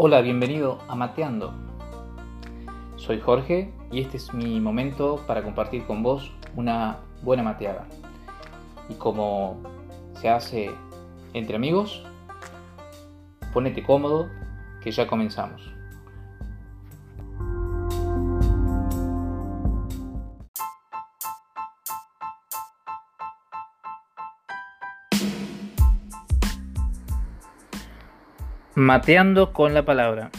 Hola, bienvenido a Mateando. Soy Jorge y este es mi momento para compartir con vos una buena mateada. Y como se hace entre amigos, ponete cómodo que ya comenzamos. Mateando con la palabra.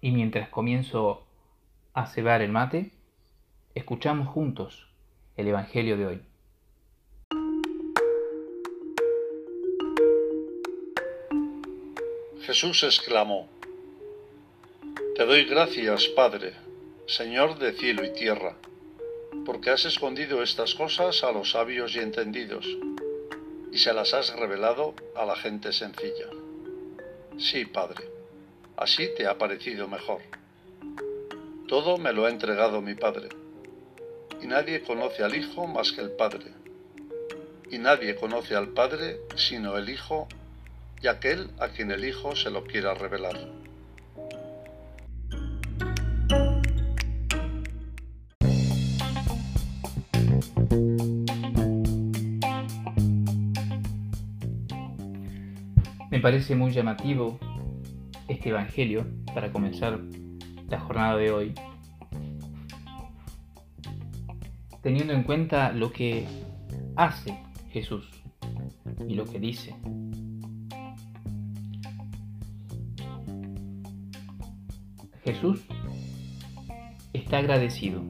Y mientras comienzo a cebar el mate, escuchamos juntos el Evangelio de hoy. Jesús exclamó, Te doy gracias, Padre, Señor de cielo y tierra, porque has escondido estas cosas a los sabios y entendidos y se las has revelado a la gente sencilla. Sí, Padre, así te ha parecido mejor. Todo me lo ha entregado mi Padre, y nadie conoce al Hijo más que el Padre, y nadie conoce al Padre sino el Hijo y aquel a quien el Hijo se lo quiera revelar. Me parece muy llamativo este Evangelio para comenzar la jornada de hoy, teniendo en cuenta lo que hace Jesús y lo que dice. Jesús está agradecido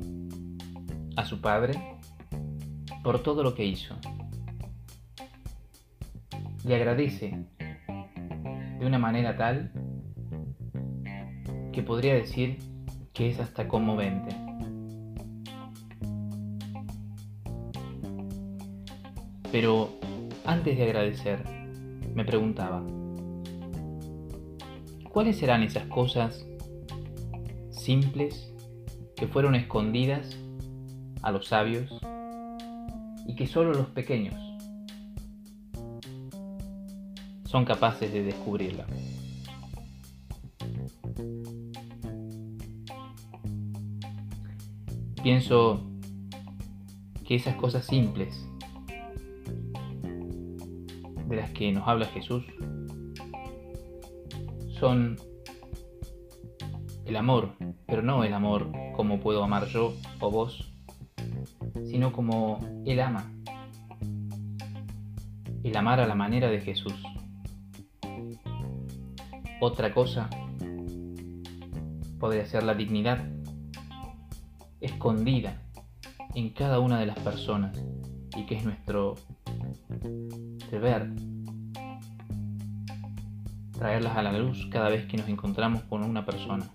a su Padre por todo lo que hizo. Le agradece de una manera tal que podría decir que es hasta conmovente. Pero antes de agradecer, me preguntaba, ¿cuáles serán esas cosas simples que fueron escondidas a los sabios y que solo los pequeños son capaces de descubrirla. Pienso que esas cosas simples de las que nos habla Jesús son el amor, pero no el amor como puedo amar yo o vos, sino como Él ama, el amar a la manera de Jesús. Otra cosa podría ser la dignidad escondida en cada una de las personas y que es nuestro deber traerlas a la luz cada vez que nos encontramos con una persona.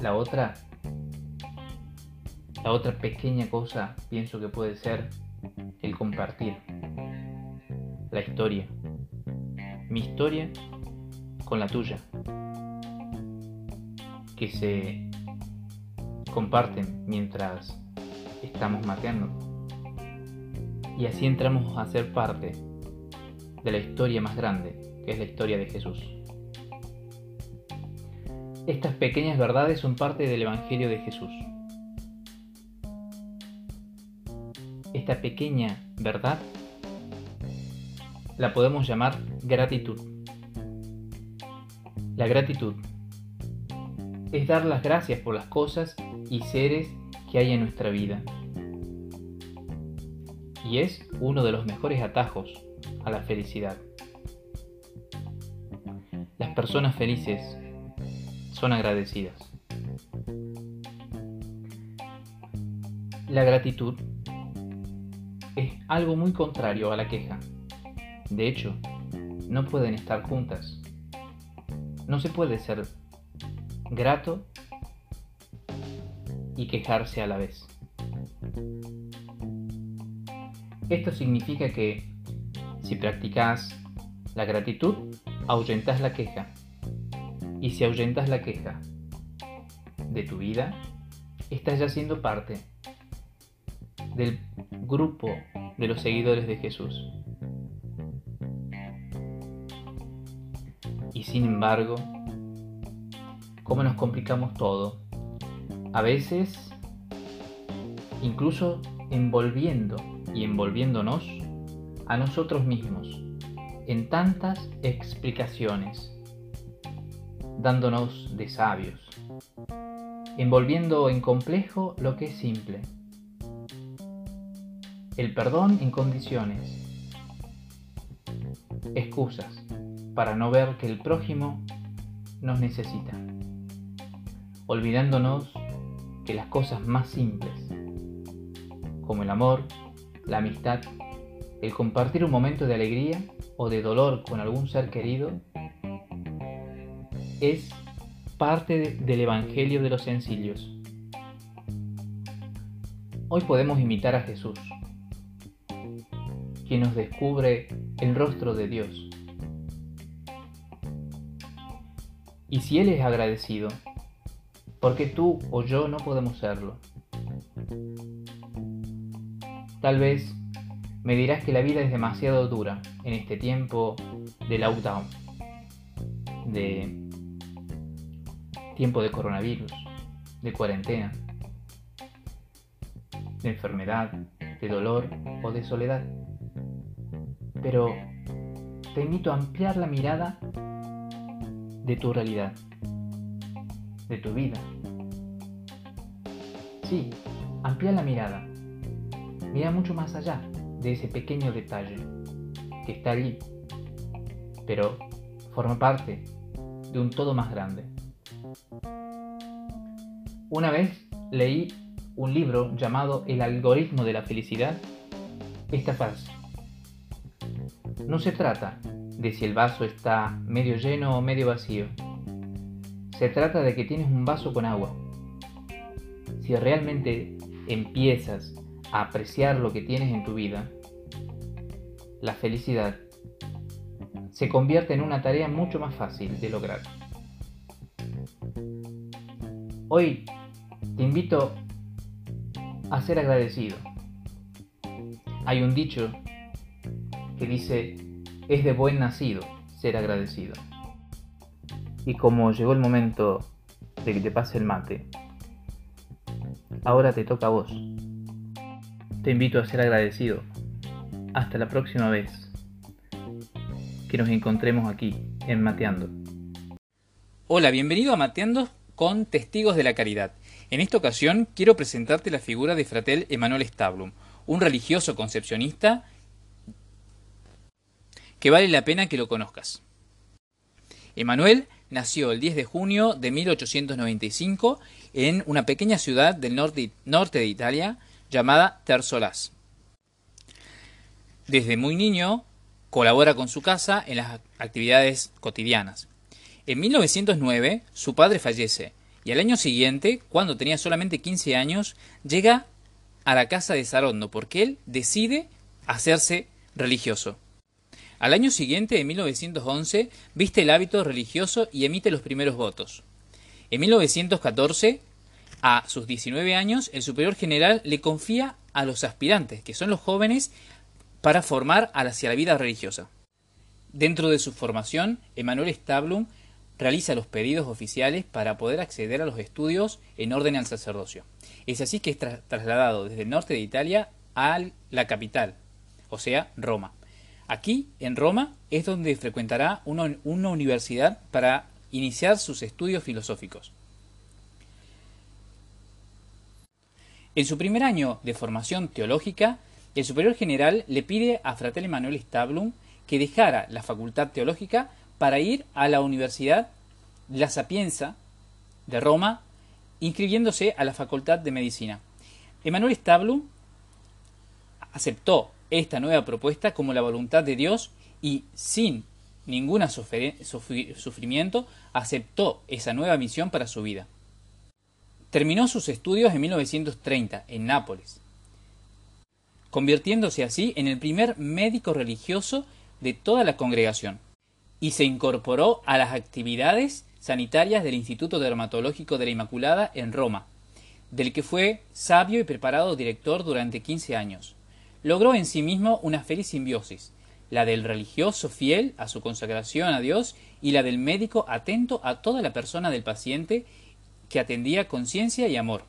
La otra, la otra pequeña cosa pienso que puede ser el compartir la historia mi historia con la tuya, que se comparten mientras estamos mateando. Y así entramos a ser parte de la historia más grande, que es la historia de Jesús. Estas pequeñas verdades son parte del Evangelio de Jesús. Esta pequeña verdad la podemos llamar gratitud. La gratitud es dar las gracias por las cosas y seres que hay en nuestra vida. Y es uno de los mejores atajos a la felicidad. Las personas felices son agradecidas. La gratitud es algo muy contrario a la queja. De hecho, no pueden estar juntas. No se puede ser grato y quejarse a la vez. Esto significa que si practicas la gratitud, ahuyentas la queja. Y si ahuyentas la queja de tu vida, estás ya siendo parte del grupo de los seguidores de Jesús. Sin embargo, ¿cómo nos complicamos todo? A veces, incluso envolviendo y envolviéndonos a nosotros mismos en tantas explicaciones, dándonos de sabios, envolviendo en complejo lo que es simple. El perdón en condiciones, excusas para no ver que el prójimo nos necesita, olvidándonos que las cosas más simples, como el amor, la amistad, el compartir un momento de alegría o de dolor con algún ser querido, es parte del Evangelio de los sencillos. Hoy podemos imitar a Jesús, quien nos descubre el rostro de Dios. Y si Él es agradecido, ¿por qué tú o yo no podemos serlo? Tal vez me dirás que la vida es demasiado dura en este tiempo de lockdown, de tiempo de coronavirus, de cuarentena, de enfermedad, de dolor o de soledad. Pero te invito a ampliar la mirada de tu realidad, de tu vida. Sí, amplía la mirada. Mira mucho más allá de ese pequeño detalle que está allí, pero forma parte de un todo más grande. Una vez leí un libro llamado El algoritmo de la felicidad, esta frase. No se trata de si el vaso está medio lleno o medio vacío. Se trata de que tienes un vaso con agua. Si realmente empiezas a apreciar lo que tienes en tu vida, la felicidad se convierte en una tarea mucho más fácil de lograr. Hoy te invito a ser agradecido. Hay un dicho que dice, es de buen nacido ser agradecido. Y como llegó el momento de que te pase el mate, ahora te toca a vos. Te invito a ser agradecido. Hasta la próxima vez que nos encontremos aquí en Mateando. Hola, bienvenido a Mateando con Testigos de la Caridad. En esta ocasión quiero presentarte la figura de Fratel Emanuel Stablum, un religioso concepcionista que vale la pena que lo conozcas. Emanuel nació el 10 de junio de 1895 en una pequeña ciudad del norte, de Italia llamada Terzolas. Desde muy niño colabora con su casa en las actividades cotidianas. En 1909 su padre fallece y al año siguiente, cuando tenía solamente 15 años, llega a la casa de Sarondo porque él decide hacerse religioso. Al año siguiente, en 1911, viste el hábito religioso y emite los primeros votos. En 1914, a sus 19 años, el superior general le confía a los aspirantes, que son los jóvenes, para formar hacia la vida religiosa. Dentro de su formación, Emanuel Stablum realiza los pedidos oficiales para poder acceder a los estudios en orden al sacerdocio. Es así que es trasladado desde el norte de Italia a la capital, o sea, Roma. Aquí, en Roma, es donde frecuentará una, universidad para iniciar sus estudios filosóficos. En su primer año de formación teológica, el superior general le pide a Fratelli Manuel Stablum que dejara la facultad teológica para ir a la Universidad La Sapienza de Roma, inscribiéndose a la Facultad de Medicina. Emanuel Stablum aceptó esta nueva propuesta como la voluntad de Dios y sin ningún sufrimiento aceptó esa nueva misión para su vida. Terminó sus estudios en 1930 en Nápoles, convirtiéndose así en el primer médico religioso de toda la congregación, y se incorporó a las actividades sanitarias del Instituto Dermatológico de la Inmaculada en Roma, del que fue sabio y preparado director durante 15 años. Logró en sí mismo una feliz simbiosis, la del religioso fiel a su consagración a Dios y la del médico atento a toda la persona del paciente que atendía con ciencia y amor.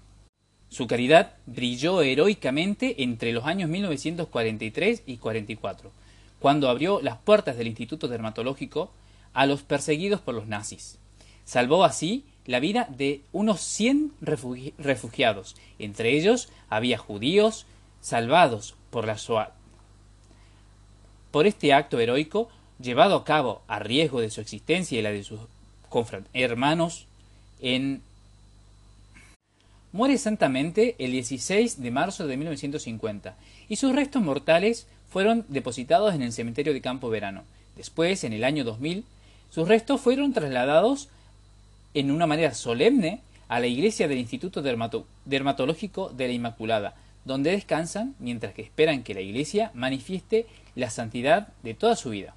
Su caridad brilló heroicamente entre los años 1943 y 44, cuando abrió las puertas del Instituto Dermatológico a los perseguidos por los nazis. Salvó así la vida de unos 100 refugiados, entre ellos había judíos salvados por la. Por este acto heroico, llevado a cabo a riesgo de su existencia y la de sus hermanos en Muere santamente el 16 de marzo de 1950 y sus restos mortales fueron depositados en el cementerio de Campo Verano. Después, en el año 2000, sus restos fueron trasladados en una manera solemne a la iglesia del Instituto Dermatológico de la Inmaculada, donde descansan mientras que esperan que la iglesia manifieste la santidad de toda su vida.